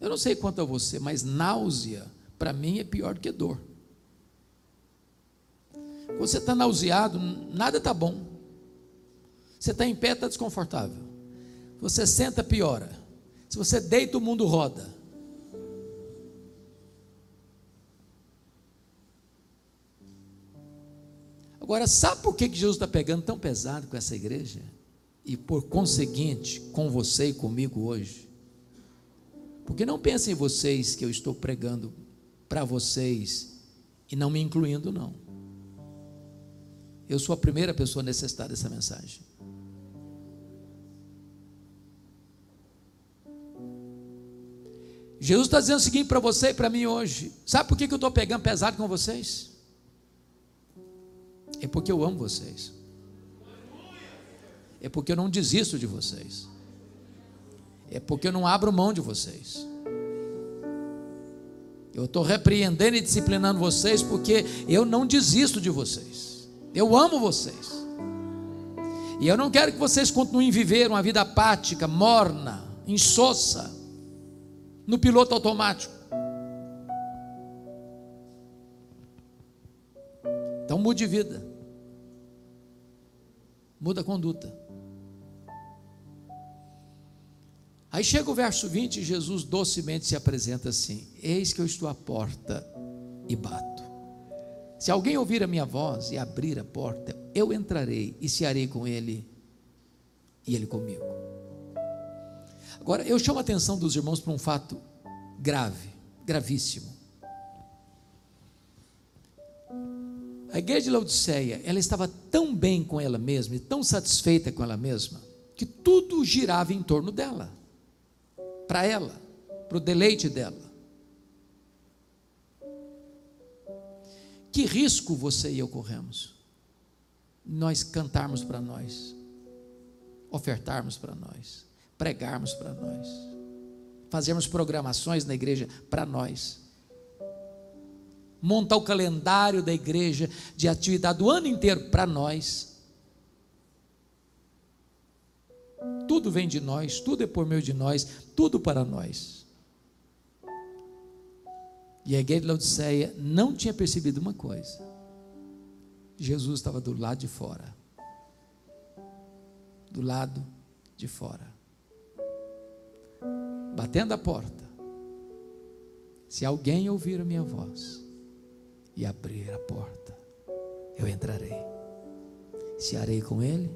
Eu não sei quanto a você, mas náusea, para mim, é pior do que dor. Quando você está nauseado, nada está bom. Você está em pé, está desconfortável. Você senta, piora. Se você deita, o mundo roda. Agora, sabe por que Jesus está pegando tão pesado com essa igreja? E por conseguinte, com você e comigo hoje? Porque não pensem em vocês que eu estou pregando para vocês e não me incluindo, não. Eu sou a primeira pessoa necessitada dessa mensagem. Jesus está dizendo o seguinte para você e para mim hoje: sabe por que eu estou pegando pesado com vocês? É porque eu amo vocês. É porque eu não desisto de vocês. É porque eu não abro mão de vocês. Eu estou repreendendo e disciplinando vocês porque eu não desisto de vocês. Eu amo vocês. E eu não quero que vocês continuem viver uma vida apática, morna, insossa, no piloto automático. Então mude de vida. Muda a conduta. Aí chega o verso 20 e Jesus docemente se apresenta assim: Eis que eu estou à porta e bato. Se alguém ouvir a minha voz e abrir a porta, eu entrarei e cearei com ele e ele comigo. Agora, eu chamo a atenção dos irmãos para um fato grave, gravíssimo. A igreja de Laodiceia, ela estava tão bem com ela mesma e tão satisfeita com ela mesma, que tudo girava em torno dela, para ela, para o deleite dela. Que risco você e eu corremos? Nós cantarmos para nós, ofertarmos para nós, pregarmos para nós, fazermos programações na igreja para nós montar o calendário da igreja de atividade do ano inteiro para nós. Tudo vem de nós, tudo é por meio de nós, tudo para nós. E a igreja de Laodiceia não tinha percebido uma coisa: Jesus estava do lado de fora. Do lado de fora. Batendo a porta. Se alguém ouvir a minha voz e abrir a porta, eu entrarei. Cearei com ele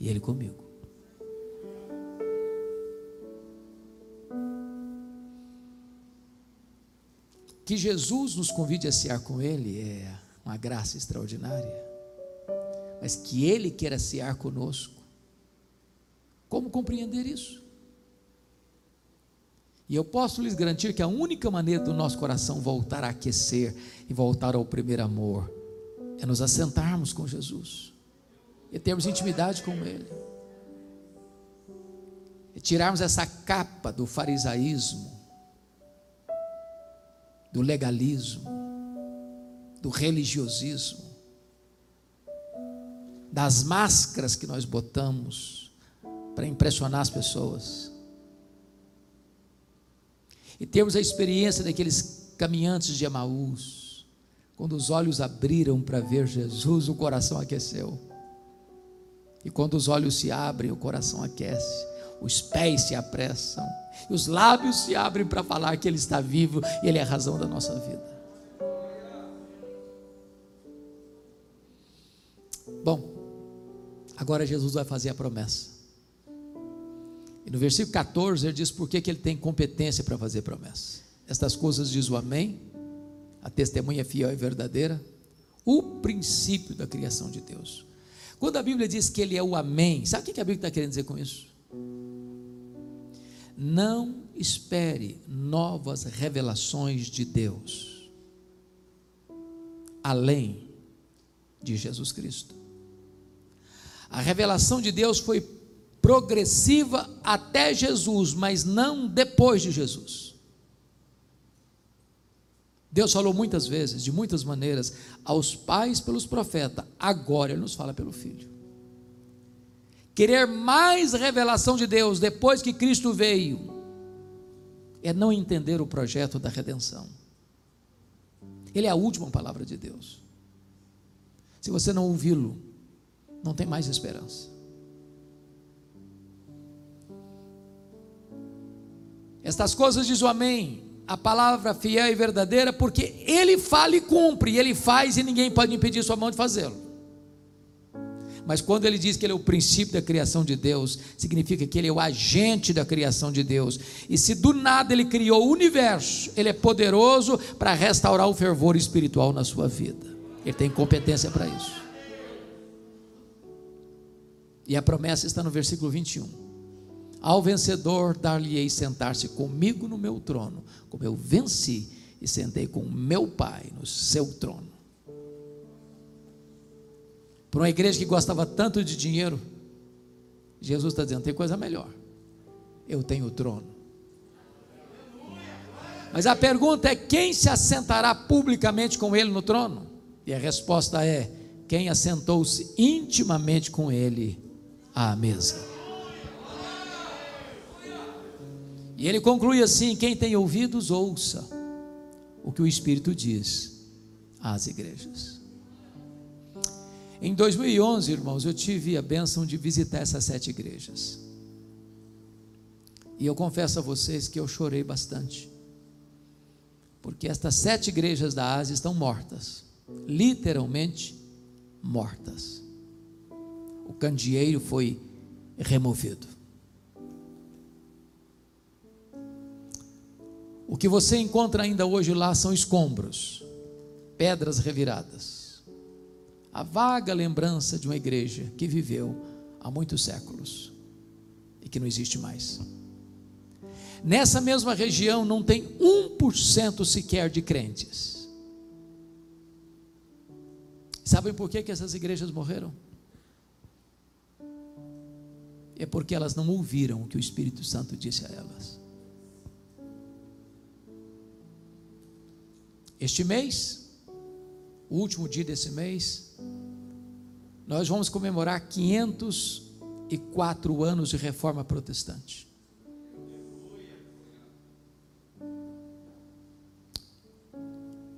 e Ele comigo. Que Jesus nos convide a cear com Ele é uma graça extraordinária, mas que Ele queira cear conosco, como compreender isso? E eu posso lhes garantir que a única maneira do nosso coração voltar a aquecer e voltar ao primeiro amor é nos assentarmos com Jesus e termos intimidade com Ele. E tirarmos essa capa do farisaísmo do legalismo, do religiosismo, das máscaras que nós botamos para impressionar as pessoas. E temos a experiência daqueles caminhantes de Emaús, quando os olhos abriram para ver Jesus, o coração aqueceu. E quando os olhos se abrem, o coração aquece, os pés se apressam, e os lábios se abrem para falar que Ele está vivo e Ele é a razão da nossa vida. Bom, agora Jesus vai fazer a promessa. No versículo 14 ele diz por que, ele tem competência para fazer promessa. Estas coisas diz o Amém, a testemunha fiel e verdadeira, o princípio da criação de Deus. Quando a Bíblia diz que ele é o Amém, sabe o que a Bíblia está querendo dizer com isso? Não espere novas revelações de Deus, além de Jesus Cristo. A revelação de Deus foi progressiva até Jesus, mas não depois de Jesus. Deus falou muitas vezes, de muitas maneiras, aos pais pelos profetas, agora Ele nos fala pelo Filho querer mais revelação de Deus depois que Cristo veio, é não entender o projeto da redenção. Ele é a última palavra de Deus. Se você não ouvi-lo, não tem mais esperança. Estas coisas diz o Amém, a palavra fiel e verdadeira, porque Ele fala e cumpre, Ele faz e ninguém pode impedir sua mão de fazê-lo. Mas quando ele diz que ele é o princípio da criação de Deus, significa que ele é o agente da criação de Deus. E se do nada ele criou o universo, ele é poderoso para restaurar o fervor espiritual na sua vida. Ele tem competência para isso. E a promessa está no versículo 21. Ao vencedor dar-lhe-ei sentar-se comigo no meu trono, como eu venci e sentei com meu Pai no seu trono. Para uma igreja que gostava tanto de dinheiro, Jesus está dizendo: tem coisa melhor. Eu tenho o trono. Mas a pergunta é: quem se assentará publicamente com ele no trono? E a resposta é: quem assentou-se intimamente com ele à mesa. E ele conclui assim: quem tem ouvidos, ouça o que o Espírito diz às igrejas. Em 2011, irmãos, eu tive a bênção de visitar essas sete igrejas. E eu confesso a vocês que eu chorei bastante. Porque estas sete igrejas da Ásia estão mortas. Literalmente mortas. O candeeiro foi removido. O que você encontra ainda hoje lá são escombros, pedras reviradas a vaga lembrança de uma igreja que viveu há muitos séculos e que não existe mais. Nessa mesma região não tem 1% sequer de crentes. Sabem por que, que essas igrejas morreram? É porque elas não ouviram o que o Espírito Santo disse a elas. Este mês, o último dia desse mês, nós vamos comemorar 504 anos de reforma protestante.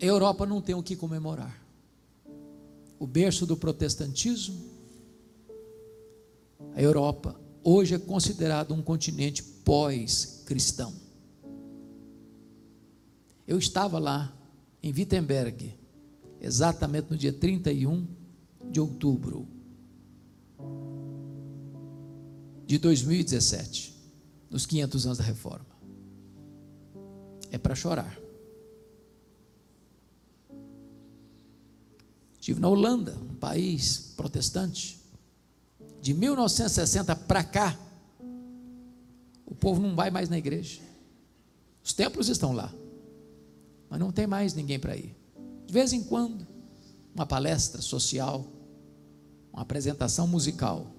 A Europa não tem o que comemorar. O berço do protestantismo, a Europa, hoje é considerado um continente pós-cristão. Eu estava lá em Wittenberg, exatamente no dia 31 de outubro. de 2017, nos 500 anos da reforma. É para chorar. Estive na Holanda, um país protestante. De 1960 para cá, o povo não vai mais na igreja. Os templos estão lá, mas não tem mais ninguém para ir. De vez em quando, uma palestra social, uma apresentação musical,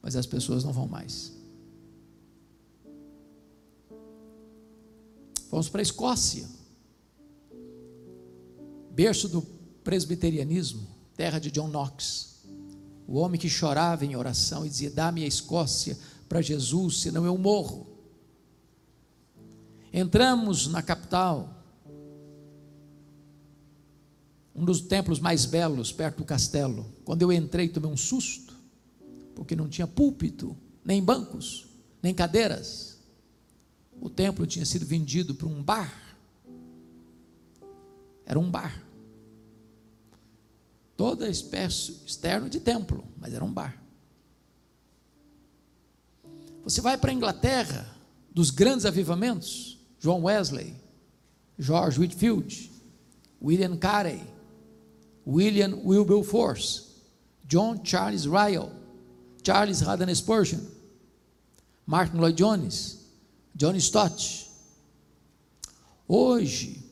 mas as pessoas não vão mais. Fomos para a Escócia, berço do presbiterianismo, terra de John Knox, o homem que chorava em oração e dizia: Dá-me a Escócia para Jesus, senão eu morro. Entramos na capital, um dos templos mais belos, perto do castelo. Quando eu entrei, tomei um susto, porque não tinha púlpito, nem bancos, nem cadeiras. O templo tinha sido vendido para um bar. Era um bar toda espécie externo de templo, mas era um bar. Você vai para a Inglaterra, dos grandes avivamentos, John Wesley, George Whitfield, William Carey, William Wilberforce, John Charles Ryle, Charles Haddon Spurgeon, Martin Lloyd Jones, John Stott. Hoje,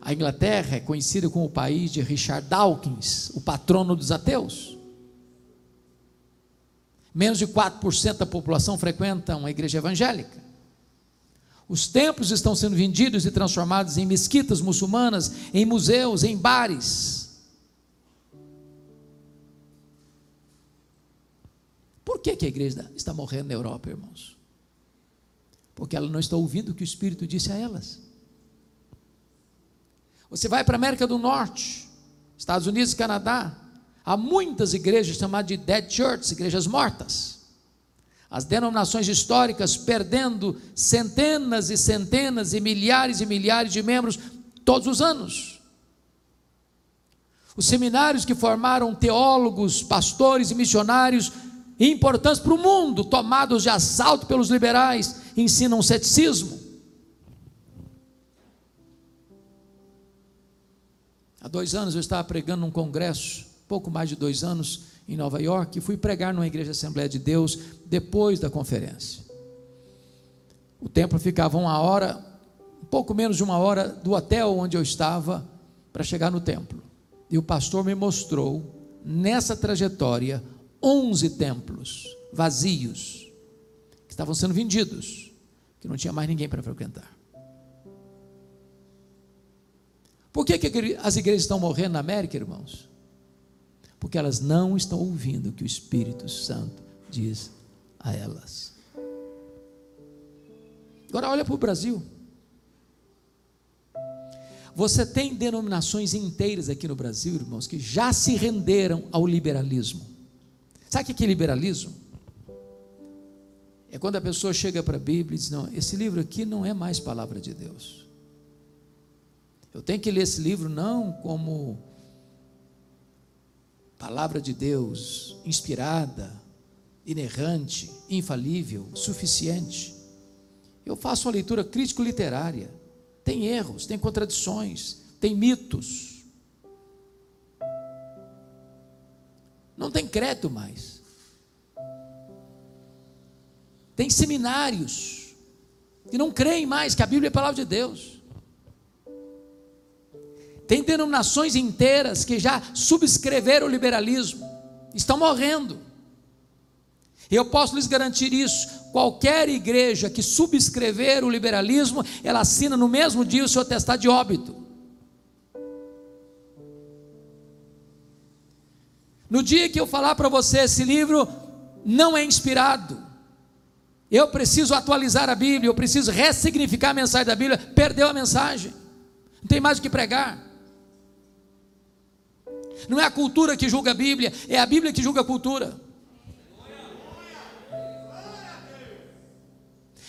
a Inglaterra é conhecida como o país de Richard Dawkins, o patrono dos ateus. Menos de 4% da população frequenta uma igreja evangélica. Os templos estão sendo vendidos e transformados em mesquitas muçulmanas, em museus, em bares. Por que, que a igreja está morrendo na Europa, irmãos? Porque ela não está ouvindo o que o Espírito disse a elas. Você vai para a América do Norte, Estados Unidos e Canadá, há muitas igrejas chamadas de dead churches, igrejas mortas. As denominações históricas perdendo centenas e centenas e milhares e milhares de membros todos os anos. Os seminários que formaram teólogos, pastores e missionários importantes para o mundo, tomados de assalto pelos liberais, ensinam ceticismo. Há dois anos eu estava pregando num congresso, pouco mais de dois anos, em Nova York, e fui pregar numa igreja Assembleia de Deus depois da conferência. O templo ficava uma hora, um pouco menos de uma hora do hotel onde eu estava para chegar no templo. E o pastor me mostrou, nessa trajetória, 11 templos vazios, que estavam sendo vendidos, que não tinha mais ninguém para frequentar. Por que, que as igrejas estão morrendo na América, irmãos? Porque elas não estão ouvindo o que o Espírito Santo diz a elas. Agora olha para o Brasil. Você tem denominações inteiras aqui no Brasil, irmãos, que já se renderam ao liberalismo. Sabe o que é liberalismo? É quando a pessoa chega para a Bíblia e diz: Não, esse livro aqui não é mais palavra de Deus. Eu tenho que ler esse livro não como palavra de Deus inspirada, inerrante, infalível, suficiente. Eu faço uma leitura crítico-literária. Tem erros, tem contradições, tem mitos. Não tem crédito mais. Tem seminários que não creem mais que a Bíblia é a palavra de Deus. Tem denominações inteiras que já subscreveram o liberalismo, estão morrendo. Eu posso lhes garantir isso. Qualquer igreja que subscrever o liberalismo, ela assina no mesmo dia o seu atestado de óbito. No dia que eu falar para você esse livro não é inspirado, eu preciso atualizar a Bíblia, eu preciso ressignificar a mensagem da Bíblia, perdeu a mensagem, não tem mais o que pregar. Não é a cultura que julga a Bíblia, é a Bíblia que julga a cultura.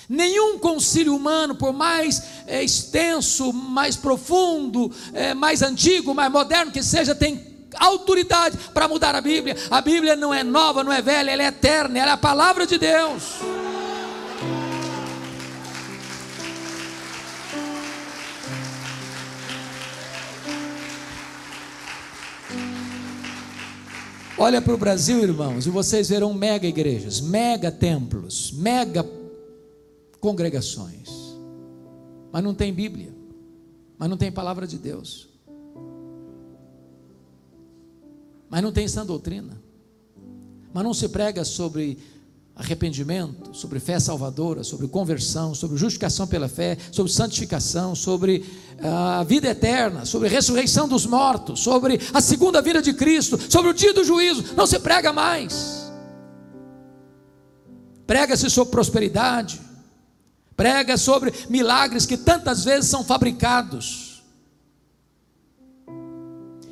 Nenhum concílio humano, por mais é, extenso, mais profundo, é, mais antigo, mais moderno que seja, tem autoridade para mudar a Bíblia. A Bíblia não é nova, não é velha, ela é eterna, ela é a palavra de Deus. Olha para o Brasil, irmãos, e vocês verão mega igrejas, mega templos, mega congregações. Mas não tem Bíblia, mas não tem palavra de Deus, mas não tem sã doutrina, mas não se prega sobre arrependimento, sobre fé salvadora, sobre conversão, sobre justificação pela fé, sobre santificação, sobre ah, a vida eterna, sobre a ressurreição dos mortos, sobre a segunda vida de Cristo, sobre o dia do juízo. Não se prega mais. Prega-se sobre prosperidade, prega sobre milagres que tantas vezes são fabricados.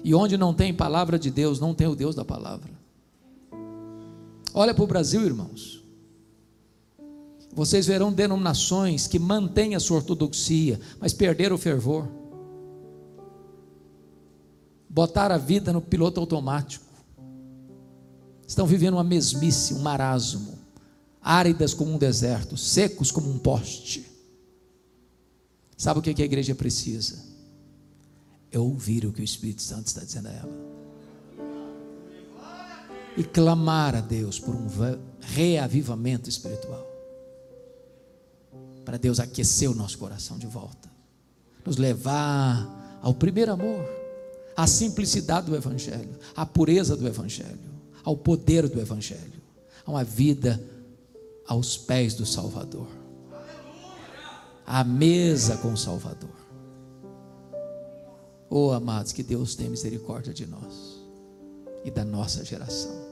E onde não tem palavra de Deus, não tem o Deus da palavra. Olha para o Brasil, irmãos. Vocês verão denominações que mantêm a sua ortodoxia, mas perderam o fervor. Botaram a vida no piloto automático. Estão vivendo uma mesmice, um marasmo. Áridas como um deserto, secos como um poste. Sabe o que a igreja precisa? É ouvir o que o Espírito Santo está dizendo a ela e clamar a Deus por um reavivamento espiritual. Para Deus aquecer o nosso coração de volta, nos levar ao primeiro amor, à simplicidade do Evangelho, à pureza do Evangelho, ao poder do Evangelho, a uma vida aos pés do Salvador, à mesa com o Salvador. Oh, amados, que Deus tenha misericórdia de nós e da nossa geração.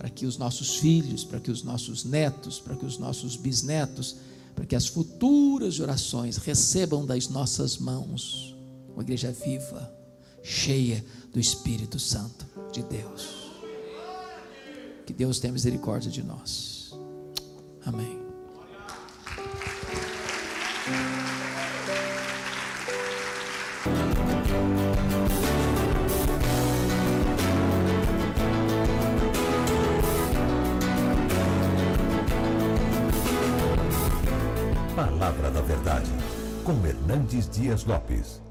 Para que os nossos filhos, para que os nossos netos, para que os nossos bisnetos, para que as futuras gerações recebam das nossas mãos uma igreja viva, cheia do Espírito Santo de Deus. Que Deus tenha misericórdia de nós. Amém. Verdade, com Hernandes Dias Lopes.